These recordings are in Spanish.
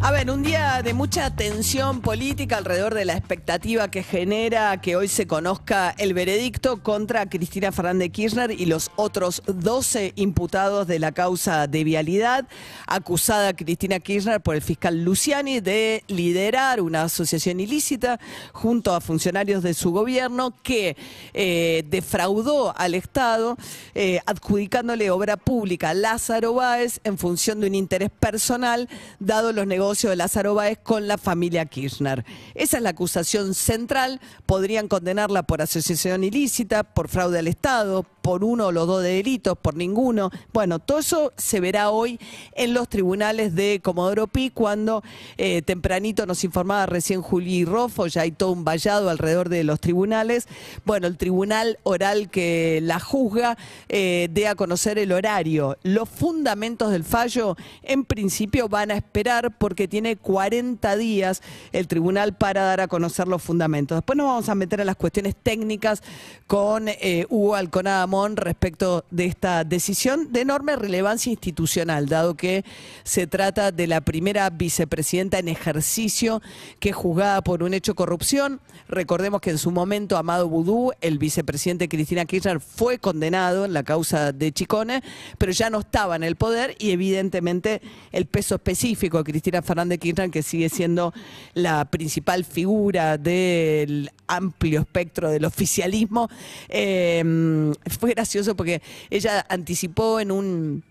A ver, un día de mucha tensión política alrededor de la expectativa que genera que hoy se conozca el veredicto contra Cristina Fernández Kirchner y los otros 12 imputados de la causa de vialidad, acusada Cristina Kirchner por el fiscal Luciani de liderar una asociación ilícita junto a funcionarios de su gobierno que eh, defraudó al Estado eh, adjudicándole obra pública a Lázaro Báez en función de un interés personal, dado los negocios de Lázaro Báez con la familia Kirchner. Esa es la acusación central. Podrían condenarla por asociación ilícita, por fraude al Estado, por uno o los dos delitos, por ninguno. Bueno, todo eso se verá hoy en los tribunales de Comodoro Pi, cuando eh, tempranito nos informaba recién Juli Rofo, ya hay todo un vallado alrededor de los tribunales. Bueno, el tribunal oral que la juzga eh, dé a conocer el horario. Los fundamentos del fallo, en principio, van a esperar porque tiene 40 días el tribunal para dar a conocer los fundamentos. Después nos vamos a meter en las cuestiones técnicas con eh, Hugo Alconada Mon respecto de esta decisión de enorme relevancia institucional, dado que se trata de la primera vicepresidenta en ejercicio que es juzgada por un hecho de corrupción. Recordemos que en su momento Amado Boudou, el vicepresidente Cristina Kirchner, fue condenado en la causa de Chicone, pero ya no estaba en el poder y evidentemente el peso específico de Cristina Fernández Kirchner, que sigue siendo la principal figura del amplio espectro del oficialismo, eh, fue gracioso porque ella anticipó en un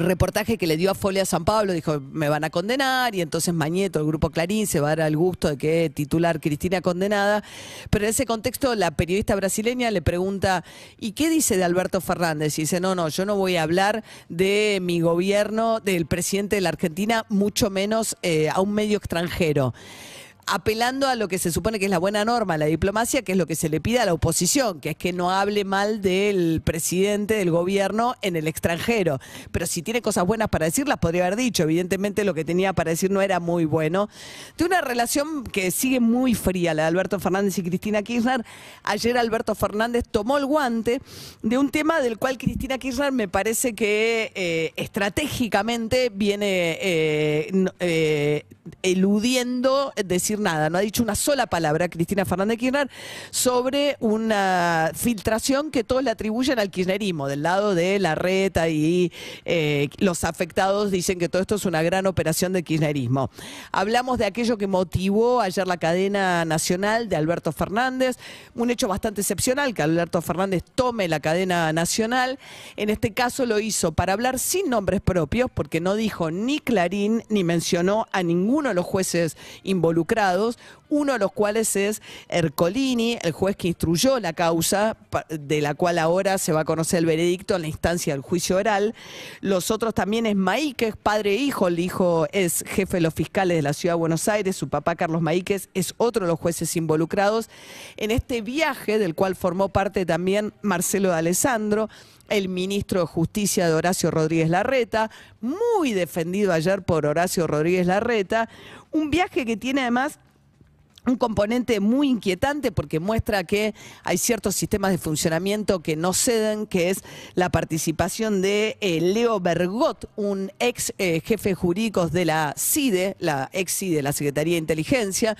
reportaje que le dio a Folia San Pablo, dijo, me van a condenar, y entonces Mañeto, el grupo Clarín, se va a dar el gusto de que titular Cristina condenada. Pero en ese contexto, la periodista brasileña le pregunta, ¿y qué dice de Alberto Fernández? Y dice, no, no, yo no voy a hablar de mi gobierno, del presidente de la Argentina, mucho menos eh, a un medio extranjero apelando a lo que se supone que es la buena norma, la diplomacia, que es lo que se le pide a la oposición, que es que no hable mal del presidente del gobierno en el extranjero. Pero si tiene cosas buenas para decir, las podría haber dicho. Evidentemente lo que tenía para decir no era muy bueno. De una relación que sigue muy fría, la de Alberto Fernández y Cristina Kirchner. Ayer Alberto Fernández tomó el guante de un tema del cual Cristina Kirchner me parece que eh, estratégicamente viene eh, eh, eludiendo decir nada. No ha dicho una sola palabra Cristina Fernández Kirchner sobre una filtración que todos le atribuyen al kirchnerismo, del lado de la reta y eh, los afectados dicen que todo esto es una gran operación de kirchnerismo. Hablamos de aquello que motivó ayer la cadena nacional de Alberto Fernández, un hecho bastante excepcional que Alberto Fernández tome la cadena nacional. En este caso lo hizo para hablar sin nombres propios, porque no dijo ni Clarín ni mencionó a ninguno de los jueces involucrados, uno de los cuales es Ercolini, el juez que instruyó la causa, de la cual ahora se va a conocer el veredicto en la instancia del juicio oral. Los otros también es Maíquez, padre e hijo, el hijo es jefe de los fiscales de la Ciudad de Buenos Aires, su papá Carlos Maíquez es otro de los jueces involucrados en este viaje del cual formó parte también Marcelo de Alessandro, el ministro de Justicia de Horacio Rodríguez Larreta, muy defendido ayer por Horacio Rodríguez Larreta, un viaje que tiene además un componente muy inquietante porque muestra que hay ciertos sistemas de funcionamiento que no ceden, que es la participación de eh, Leo Bergot, un ex eh, jefe jurídico de la CIDE, la ex CIDE, la Secretaría de Inteligencia,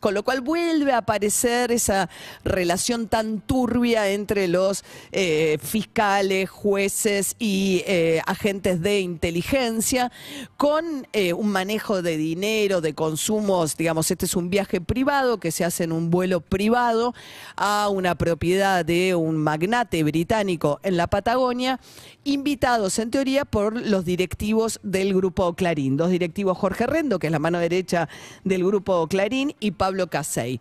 con lo cual vuelve a aparecer esa relación tan turbia entre los eh, fiscales, jueces y agentes de inteligencia, con un manejo de dinero, de consumos, digamos, este es un viaje privado que se hace en un vuelo privado a una propiedad de un magnate británico en la Patagonia, invitados en teoría por los directivos del grupo Clarín, dos directivos Jorge Rendo, que es la mano derecha del grupo Clarín, y Pablo Casey.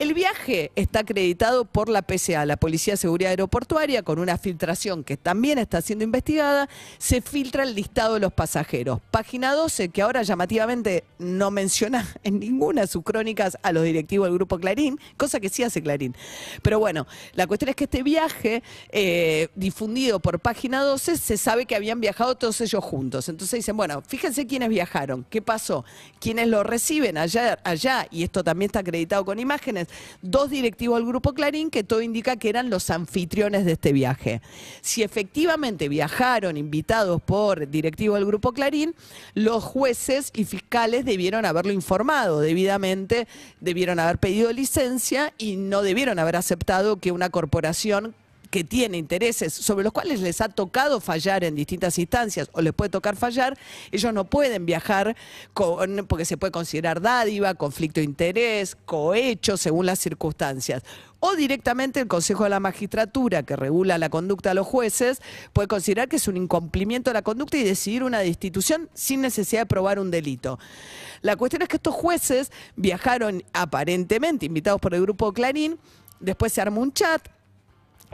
El viaje está acreditado por la PCA, la Policía de Seguridad Aeroportuaria, con una filtración que también está siendo investigada. Se filtra el listado de los pasajeros. Página 12, que ahora llamativamente no menciona en ninguna de sus crónicas a los los directivos del Grupo Clarín, cosa que sí hace Clarín. Pero bueno, la cuestión es que este viaje, eh, difundido por Página 12, se sabe que habían viajado todos ellos juntos. Entonces dicen, bueno, fíjense quiénes viajaron, qué pasó, quiénes lo reciben allá, allá, y esto también está acreditado con imágenes, dos directivos del Grupo Clarín que todo indica que eran los anfitriones de este viaje. Si efectivamente viajaron invitados por directivos del Grupo Clarín, los jueces y fiscales debieron haberlo informado debidamente, debieron haber pedido licencia y no debieron haber aceptado que una corporación que tiene intereses sobre los cuales les ha tocado fallar en distintas instancias o les puede tocar fallar, ellos no pueden viajar porque se puede considerar dádiva, conflicto de interés, cohecho, según las circunstancias o directamente el Consejo de la Magistratura, que regula la conducta de los jueces, puede considerar que es un incumplimiento de la conducta y decidir una destitución sin necesidad de probar un delito. La cuestión es que estos jueces viajaron aparentemente, invitados por el grupo Clarín, después se armó un chat,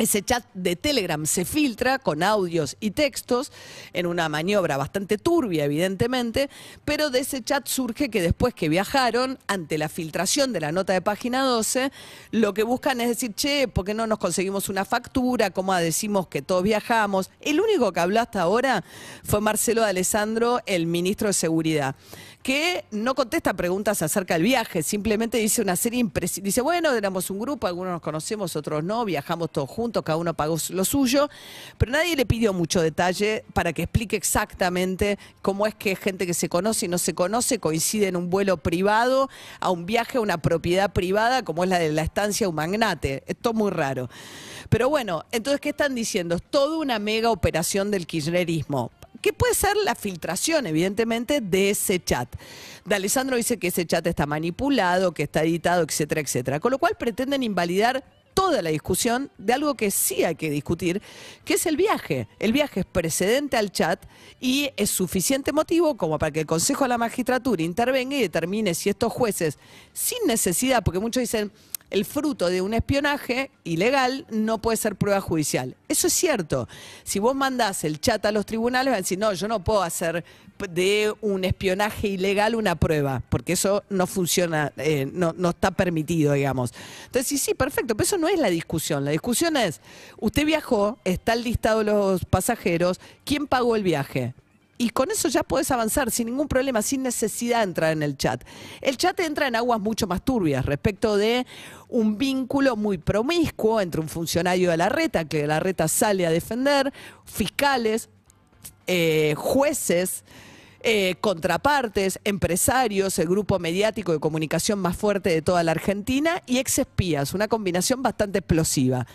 ese chat de Telegram se filtra con audios y textos en una maniobra bastante turbia, evidentemente, pero de ese chat surge que después que viajaron, ante la filtración de la nota de página 12, lo que buscan es decir, che, ¿por qué no nos conseguimos una factura? ¿Cómo decimos que todos viajamos? El único que habló hasta ahora fue Marcelo de Alessandro, el ministro de Seguridad que no contesta preguntas acerca del viaje, simplemente dice una serie imprecisa. Dice, bueno, éramos un grupo, algunos nos conocemos, otros no, viajamos todos juntos, cada uno pagó lo suyo, pero nadie le pidió mucho detalle para que explique exactamente cómo es que gente que se conoce y no se conoce coincide en un vuelo privado a un viaje a una propiedad privada como es la de la estancia un magnate. Esto es muy raro. Pero bueno, entonces, ¿qué están diciendo? Es toda una mega operación del kirchnerismo ¿Qué puede ser la filtración, evidentemente, de ese chat. De Alessandro dice que ese chat está manipulado, que está editado, etcétera, etcétera. Con lo cual pretenden invalidar toda la discusión de algo que sí hay que discutir, que es el viaje. El viaje es precedente al chat y es suficiente motivo como para que el Consejo de la Magistratura intervenga y determine si estos jueces, sin necesidad, porque muchos dicen, el fruto de un espionaje ilegal no puede ser prueba judicial. Eso es cierto. Si vos mandás el chat a los tribunales, van a decir, no, yo no puedo hacer de un espionaje ilegal una prueba, porque eso no funciona, eh, no, no está permitido, digamos. Entonces, sí, sí, perfecto, pero eso no es la discusión. La discusión es, usted viajó, está el listado de los pasajeros, ¿quién pagó el viaje? Y con eso ya puedes avanzar sin ningún problema, sin necesidad de entrar en el chat. El chat entra en aguas mucho más turbias respecto de un vínculo muy promiscuo entre un funcionario de la reta, que la reta sale a defender, fiscales, eh, jueces. Eh, contrapartes, empresarios, el grupo mediático de comunicación más fuerte de toda la Argentina y ex espías, una combinación bastante explosiva.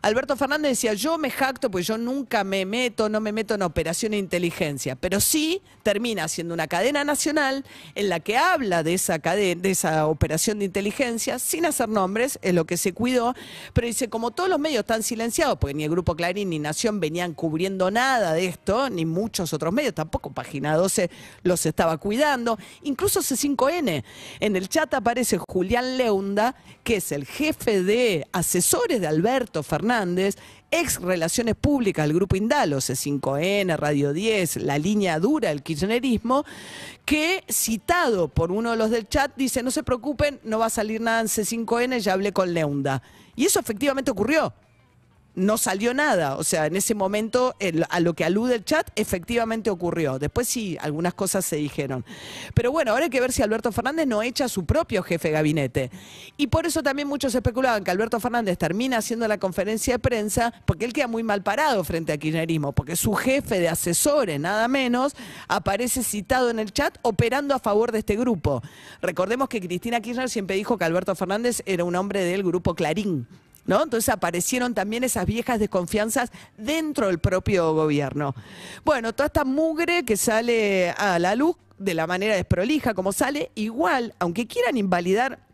Alberto Fernández decía, yo me jacto, pues yo nunca me meto, no me meto en operación de inteligencia, pero sí termina siendo una cadena nacional en la que habla de esa, cadena, de esa operación de inteligencia, sin hacer nombres, es lo que se cuidó, pero dice, como todos los medios están silenciados, porque ni el Grupo Clarín ni Nación venían cubriendo nada de esto, ni muchos otros medios, tampoco Página 12 los estaba cuidando, incluso C5N. En el chat aparece Julián Leunda, que es el jefe de asesores de Alberto Fernández, ex Relaciones Públicas del Grupo Indalo, C5N, Radio 10, la línea dura del kirchnerismo, que citado por uno de los del chat dice, no se preocupen, no va a salir nada en C5N, ya hablé con Leunda. Y eso efectivamente ocurrió no salió nada. O sea, en ese momento, a lo que alude el chat, efectivamente ocurrió. Después sí, algunas cosas se dijeron. Pero bueno, ahora hay que ver si Alberto Fernández no echa a su propio jefe de gabinete. Y por eso también muchos especulaban que Alberto Fernández termina haciendo la conferencia de prensa porque él queda muy mal parado frente a kirchnerismo, porque su jefe de asesores, nada menos, aparece citado en el chat operando a favor de este grupo. Recordemos que Cristina Kirchner siempre dijo que Alberto Fernández era un hombre del grupo Clarín. Entonces aparecieron también esas viejas desconfianzas dentro del propio gobierno. Bueno, toda esta mugre que sale a la luz de la manera desprolija como sale, igual, aunque quieran invalidar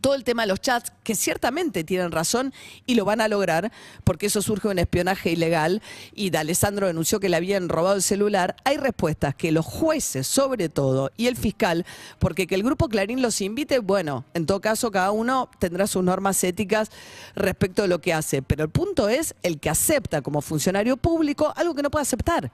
todo el tema de los chats, que ciertamente tienen razón y lo van a lograr, porque eso surge de un espionaje ilegal. Y Alessandro denunció que le habían robado el celular, hay respuestas que los jueces, sobre todo, y el fiscal, porque que el grupo Clarín los invite, bueno, en todo caso cada uno tendrá sus normas éticas respecto de lo que hace, pero el punto es el que acepta como funcionario público algo que no puede aceptar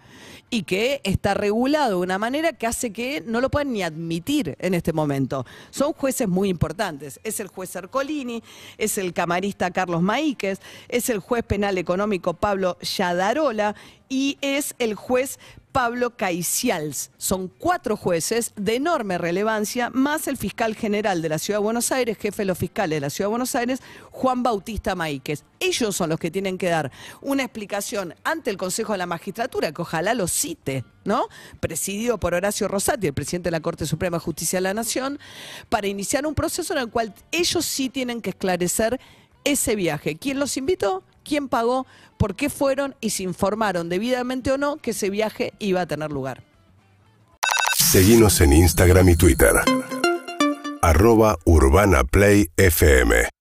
y que está regulado de una manera que hace que no lo puedan ni admitir en este momento. Son jueces muy importantes. Es el juez Ercolini, es el camarista Carlos Maíquez, es el juez penal económico Pablo Yadarola y es el juez Pablo Caicials. Son cuatro jueces de enorme relevancia, más el fiscal general de la Ciudad de Buenos Aires, jefe de los fiscales de la Ciudad de Buenos Aires, Juan Bautista Maíquez. Ellos son los que tienen que dar una explicación ante el Consejo de la Magistratura, que ojalá lo cite, ¿no? Presidido por Horacio Rosati, el presidente de la Corte Suprema de Justicia de la Nación, para iniciar un proceso en el cual ellos sí tienen que esclarecer ese viaje. ¿Quién los invitó? Quién pagó, por qué fueron y se informaron debidamente o no que ese viaje iba a tener lugar. Seguimos en Instagram y Twitter. Arroba Urbana Play FM.